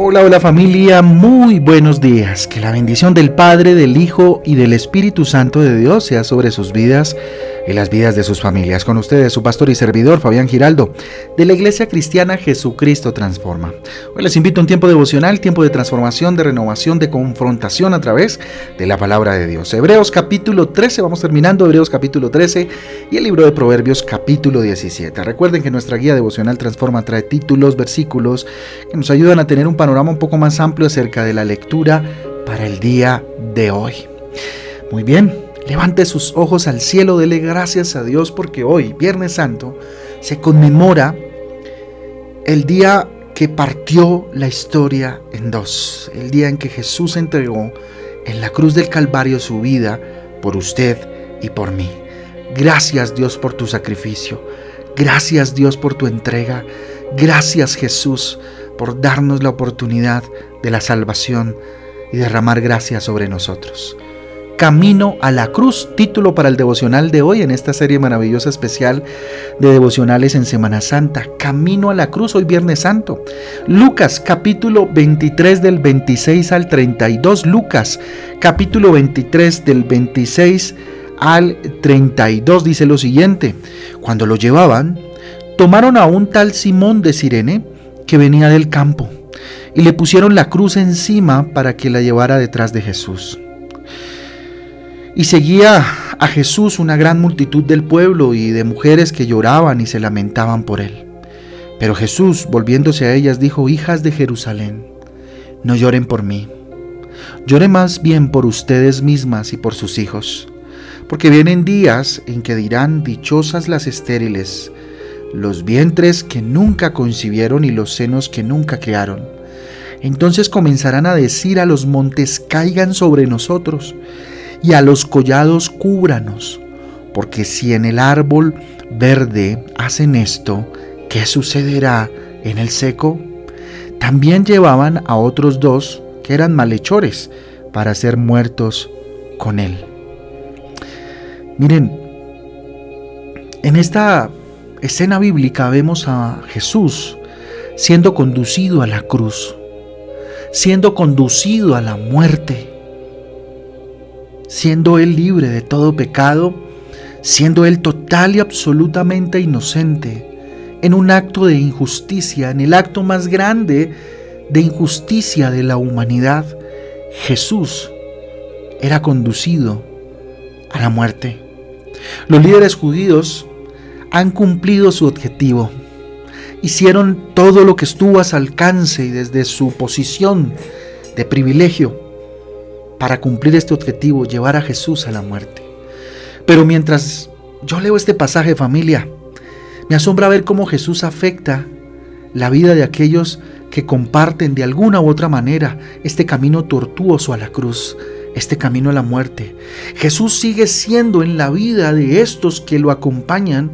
Hola, hola familia, muy buenos días. Que la bendición del Padre, del Hijo y del Espíritu Santo de Dios sea sobre sus vidas y las vidas de sus familias. Con ustedes su pastor y servidor Fabián Giraldo de la Iglesia Cristiana Jesucristo Transforma. Hoy les invito a un tiempo devocional, tiempo de transformación, de renovación, de confrontación a través de la palabra de Dios. Hebreos capítulo 13, vamos terminando Hebreos capítulo 13 y el libro de Proverbios capítulo 17. Recuerden que nuestra guía devocional Transforma trae títulos, versículos que nos ayudan a tener un panorama un poco más amplio acerca de la lectura para el día de hoy. Muy bien, Levante sus ojos al cielo, dele gracias a Dios porque hoy, Viernes Santo, se conmemora el día que partió la historia en dos, el día en que Jesús entregó en la cruz del Calvario su vida por usted y por mí. Gracias Dios por tu sacrificio, gracias Dios por tu entrega, gracias Jesús por darnos la oportunidad de la salvación y derramar gracia sobre nosotros. Camino a la Cruz, título para el devocional de hoy en esta serie maravillosa especial de devocionales en Semana Santa. Camino a la Cruz, hoy Viernes Santo. Lucas capítulo 23 del 26 al 32. Lucas capítulo 23 del 26 al 32 dice lo siguiente. Cuando lo llevaban, tomaron a un tal Simón de Sirene que venía del campo y le pusieron la cruz encima para que la llevara detrás de Jesús. Y seguía a Jesús una gran multitud del pueblo y de mujeres que lloraban y se lamentaban por él. Pero Jesús, volviéndose a ellas, dijo, Hijas de Jerusalén, no lloren por mí, lloren más bien por ustedes mismas y por sus hijos, porque vienen días en que dirán, Dichosas las estériles, los vientres que nunca concibieron y los senos que nunca crearon. Entonces comenzarán a decir a los montes, caigan sobre nosotros y a los collados cúbranos, porque si en el árbol verde hacen esto, ¿qué sucederá en el seco? También llevaban a otros dos que eran malhechores para ser muertos con él. Miren, en esta escena bíblica vemos a Jesús siendo conducido a la cruz, siendo conducido a la muerte siendo Él libre de todo pecado, siendo Él total y absolutamente inocente, en un acto de injusticia, en el acto más grande de injusticia de la humanidad, Jesús era conducido a la muerte. Los líderes judíos han cumplido su objetivo. Hicieron todo lo que estuvo a su alcance y desde su posición de privilegio para cumplir este objetivo, llevar a Jesús a la muerte. Pero mientras yo leo este pasaje familia, me asombra ver cómo Jesús afecta la vida de aquellos que comparten de alguna u otra manera este camino tortuoso a la cruz, este camino a la muerte. Jesús sigue siendo en la vida de estos que lo acompañan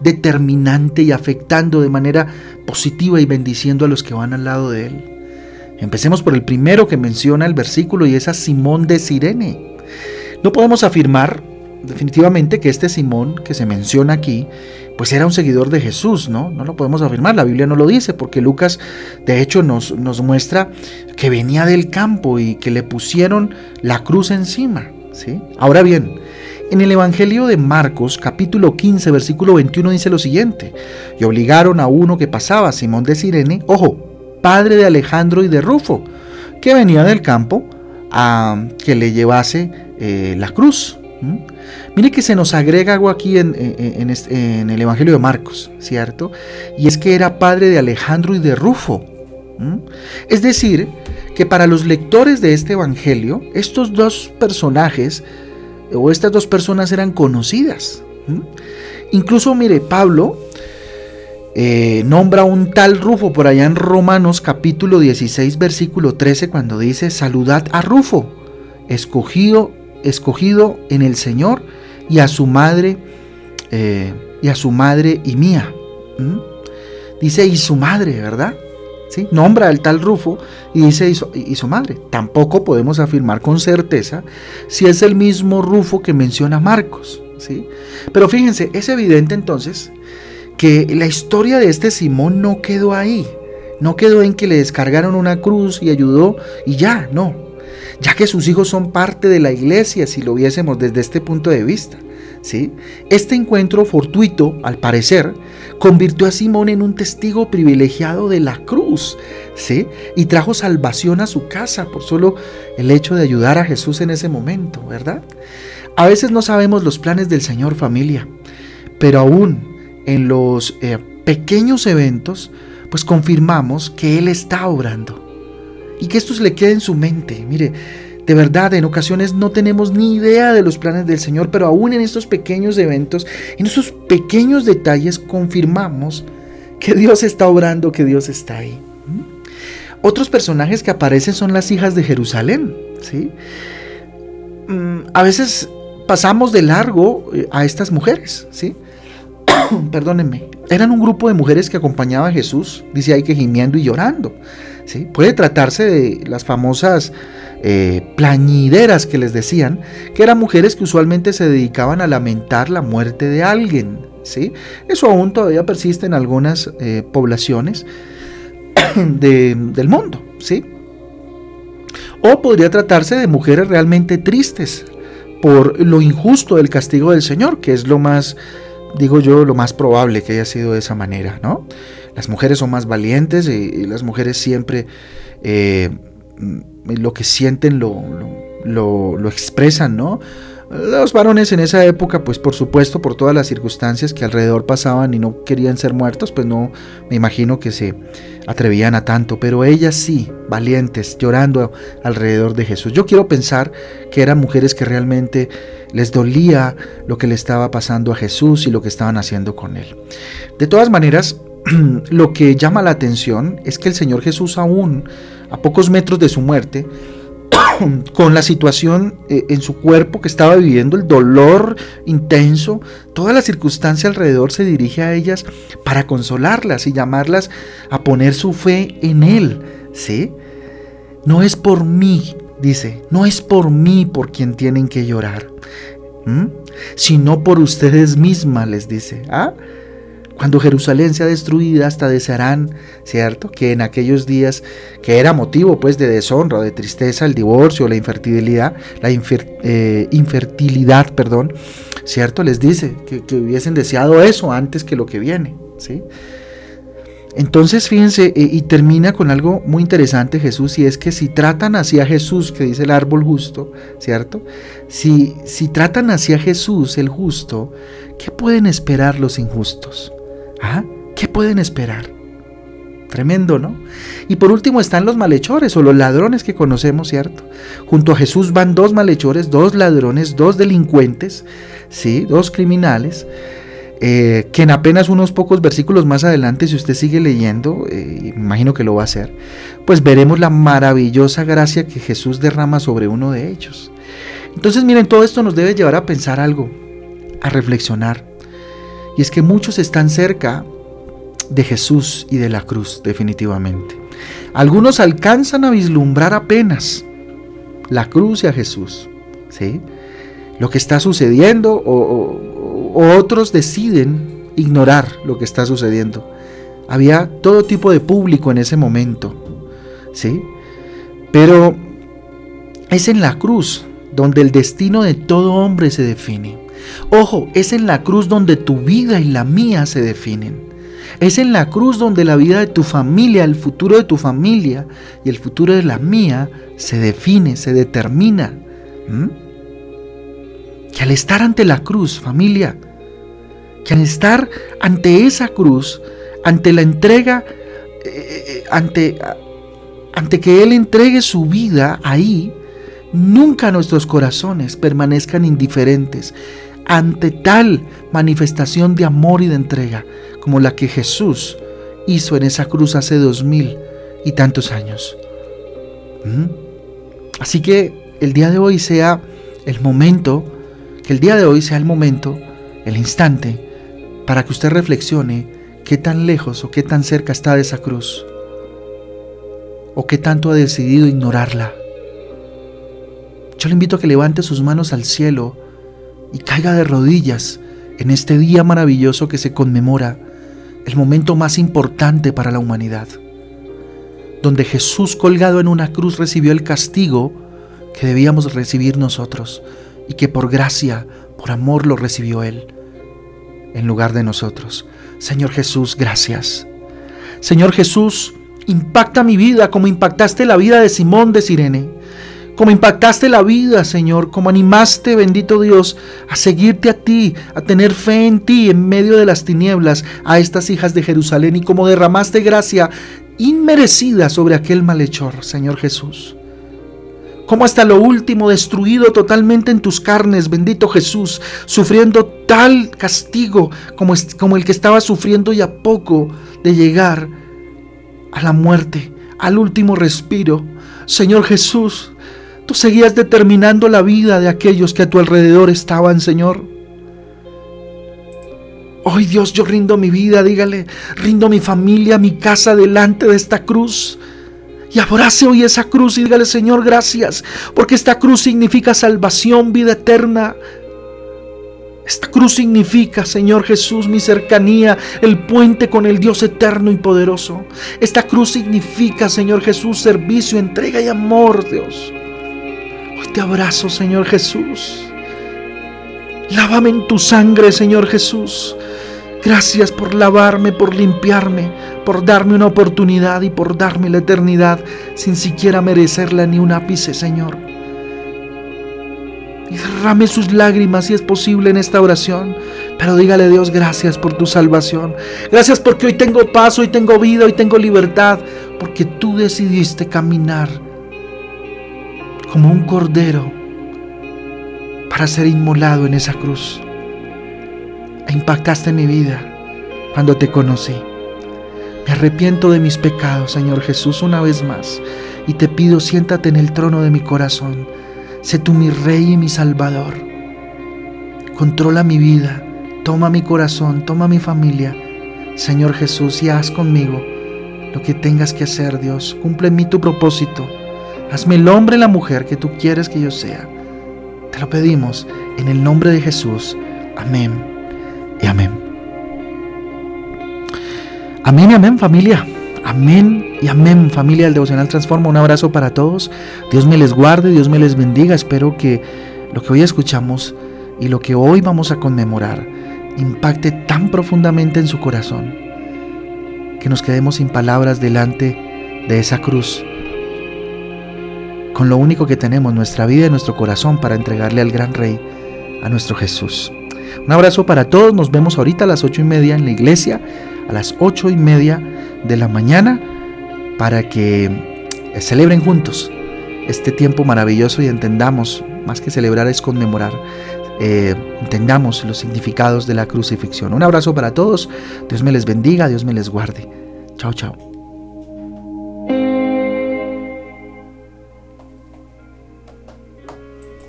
determinante y afectando de manera positiva y bendiciendo a los que van al lado de él. Empecemos por el primero que menciona el versículo y es a Simón de Sirene. No podemos afirmar definitivamente que este Simón que se menciona aquí, pues era un seguidor de Jesús, ¿no? No lo podemos afirmar, la Biblia no lo dice, porque Lucas de hecho nos, muestra que venía del campo y que le pusieron la cruz encima, ¿sí? Ahora bien, en el Evangelio de Marcos, capítulo 15, versículo 21, dice lo siguiente, y obligaron a uno que pasaba, Simón de Sirene, ojo, padre de Alejandro y de Rufo, que venía del campo a que le llevase eh, la cruz. Mire que se nos agrega algo aquí en, en, el Evangelio de Marcos, ¿cierto? Y es que era padre de Alejandro y de Rufo. Es decir, que para los lectores de este Evangelio, estos dos personajes o estas dos personas eran conocidas. Incluso, mire, Pablo eh, nombra un tal Rufo por allá en Romanos capítulo 16 versículo 13 cuando dice, saludad a Rufo, escogido, escogido en el Señor y a su madre eh, y a su madre y mía. ¿Mm? Dice y su madre, ¿verdad? ¿sí? Nombra al tal Rufo y dice y su, madre. Tampoco podemos afirmar con certeza si es el mismo Rufo que menciona Marcos. ¿sí? Pero fíjense, es evidente entonces que la historia de este Simón no quedó ahí. No quedó en que le descargaron una cruz y ayudó y ya, no. Ya que sus hijos son parte de la iglesia, si lo viésemos desde este punto de vista. ¿sí? Este encuentro fortuito, al parecer, convirtió a Simón en un testigo privilegiado de la cruz, ¿sí? Y trajo salvación a su casa por solo el hecho de ayudar a Jesús en ese momento, ¿verdad? A veces no sabemos los planes del Señor familia, pero aún en los eh, pequeños eventos, pues confirmamos que Él está obrando y que esto se le quede en su mente. Mire, de verdad, en ocasiones no tenemos ni idea de los planes del Señor, pero aún en estos pequeños eventos, en esos pequeños detalles, confirmamos que Dios está obrando, que Dios está ahí. ¿Mm? Otros personajes que aparecen son las hijas de Jerusalén. ¿sí? Mm, a veces pasamos de largo eh, a estas mujeres. ¿sí? Perdónenme. Eran un grupo de mujeres que acompañaba a Jesús, dice ahí que gimiendo y llorando. ¿sí? Puede tratarse de las famosas eh, plañideras que les decían, que eran mujeres que usualmente se dedicaban a lamentar la muerte de alguien. ¿sí? Eso aún todavía persiste en algunas eh, poblaciones del mundo. ¿sí? O podría tratarse de mujeres realmente tristes por lo injusto del castigo del Señor, que es lo más, digo yo, lo más probable que haya sido de esa manera, ¿no? Las mujeres son más valientes y, las mujeres siempre eh, lo que sienten lo, lo, expresan, ¿no? Los varones en esa época, pues por supuesto, por todas las circunstancias que alrededor pasaban y no querían ser muertos, pues no me imagino que se atrevían a tanto, pero ellas sí, valientes, llorando alrededor de Jesús. Yo quiero pensar que eran mujeres que realmente les dolía lo que le estaba pasando a Jesús y lo que estaban haciendo con él. De todas maneras, lo que llama la atención es que el Señor Jesús aún a pocos metros de su muerte, con la situación eh, en su cuerpo que estaba viviendo, el dolor intenso, toda la circunstancia alrededor se dirige a ellas para consolarlas y llamarlas a poner su fe en Él. ¿Sí? No es por mí, dice, no es por mí por quien tienen que llorar, sino por ustedes mismas, les dice. ¿Ah? Cuando Jerusalén sea destruida, hasta desearán, ¿cierto? Que en aquellos días, que era motivo pues de deshonra, de tristeza, el divorcio, la infertilidad, la eh, infertilidad, perdón, ¿cierto? Les dice que, hubiesen deseado eso antes que lo que viene, ¿sí? Entonces, fíjense, eh, y termina con algo muy interesante Jesús, y es que si tratan así a Jesús, que dice el árbol justo, ¿cierto? Si, si tratan así a Jesús, el justo, ¿qué pueden esperar los injustos? ¿Ah? ¿Qué pueden esperar? Tremendo, ¿no? Y por último están los malhechores o los ladrones que conocemos, ¿cierto? Junto a Jesús van dos malhechores, dos ladrones, dos delincuentes, ¿sí? Dos criminales, eh, que en apenas unos pocos versículos más adelante, si usted sigue leyendo, eh, imagino que lo va a hacer, pues veremos la maravillosa gracia que Jesús derrama sobre uno de ellos. Entonces, miren, todo esto nos debe llevar a pensar algo, a reflexionar. Y es que muchos están cerca de Jesús y de la cruz, definitivamente. Algunos alcanzan a vislumbrar apenas la cruz y a Jesús, ¿sí? Lo que está sucediendo o, o otros deciden ignorar lo que está sucediendo. Había todo tipo de público en ese momento, ¿sí? Pero es en la cruz donde el destino de todo hombre se define. Ojo, es en la cruz donde tu vida y la mía se definen. Es en la cruz donde la vida de tu familia, el futuro de tu familia y el futuro de la mía se define, se determina. ¿Mm? Que al estar ante la cruz, familia, que al estar ante esa cruz, ante la entrega, eh, ante, ante que Él entregue su vida ahí, nunca nuestros corazones permanezcan indiferentes, ante tal manifestación de amor y de entrega como la que Jesús hizo en esa cruz hace dos mil y tantos años. ¿Mm? Así que el día de hoy sea el momento, que el día de hoy sea el momento, el instante, para que usted reflexione qué tan lejos o qué tan cerca está de esa cruz. ¿O qué tanto ha decidido ignorarla? Yo le invito a que levante sus manos al cielo y caiga de rodillas en este día maravilloso que se conmemora el momento más importante para la humanidad, donde Jesús colgado en una cruz recibió el castigo que debíamos recibir nosotros y que por gracia, por amor lo recibió Él en lugar de nosotros. Señor Jesús, gracias. Señor Jesús, impacta mi vida como impactaste la vida de Simón de Sirene. Como impactaste la vida, Señor, como animaste, bendito Dios, a seguirte a ti, a tener fe en ti en medio de las tinieblas a estas hijas de Jerusalén y como derramaste gracia inmerecida sobre aquel malhechor, Señor Jesús como hasta lo último destruido totalmente en tus carnes, bendito Jesús, sufriendo tal castigo como, como el que estaba sufriendo y a poco de llegar a la muerte, al último respiro. Señor Jesús, tú seguías determinando la vida de aquellos que a tu alrededor estaban, Señor. Hoy Dios, yo rindo mi vida, dígale, rindo mi familia, mi casa delante de esta cruz. Y abrace hoy esa cruz y dígale, Señor, gracias, porque esta cruz significa salvación, vida eterna. Esta cruz significa, Señor Jesús, mi cercanía, el puente con el Dios eterno y poderoso. Esta cruz significa, Señor Jesús, servicio, entrega y amor, Dios. Te abrazo, Señor Jesús. Lávame en tu sangre, Señor Jesús. Gracias por lavarme, por limpiarme, por darme una oportunidad y por darme la eternidad sin siquiera merecerla ni un ápice, Señor. Derrame sus lágrimas si es posible en esta oración. Pero dígale Dios gracias por tu salvación. Gracias porque hoy tengo paz, hoy tengo vida, hoy tengo libertad. Porque tú decidiste caminar como un cordero para ser inmolado en esa cruz impactaste mi vida cuando te conocí. Me arrepiento de mis pecados, Señor Jesús, una vez más, y te pido siéntate en el trono de mi corazón. Sé tú mi Rey y mi Salvador. Controla mi vida, toma mi corazón, toma mi familia. Señor Jesús, y haz conmigo lo que tengas que hacer, Dios. Cumple en mí tu propósito. Hazme el hombre y la mujer que tú quieres que yo sea. Te lo pedimos en el nombre de Jesús. Amén y amén. Amén y amén familia. Amén y amén familia del Devocional Transforma. Un abrazo para todos. Dios me les guarde, Dios me les bendiga. Espero que lo que hoy escuchamos y lo que hoy vamos a conmemorar impacte tan profundamente en su corazón que nos quedemos sin palabras delante de esa cruz. Con lo único que tenemos, nuestra vida y nuestro corazón para entregarle al gran Rey, a nuestro Jesús. Un abrazo para todos, nos vemos ahorita a las ocho y media en la iglesia, a las ocho y media de la mañana, para que eh, celebren juntos este tiempo maravilloso y entendamos, más que celebrar es conmemorar, eh, entendamos los significados de la crucifixión. Un abrazo para todos, Dios me les bendiga, Dios me les guarde. Chao, chao.